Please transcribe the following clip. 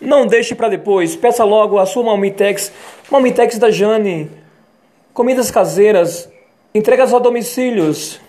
Não deixe para depois. Peça logo a sua Malmitex. Malmitex da Jane. Comidas caseiras. Entregas a domicílios.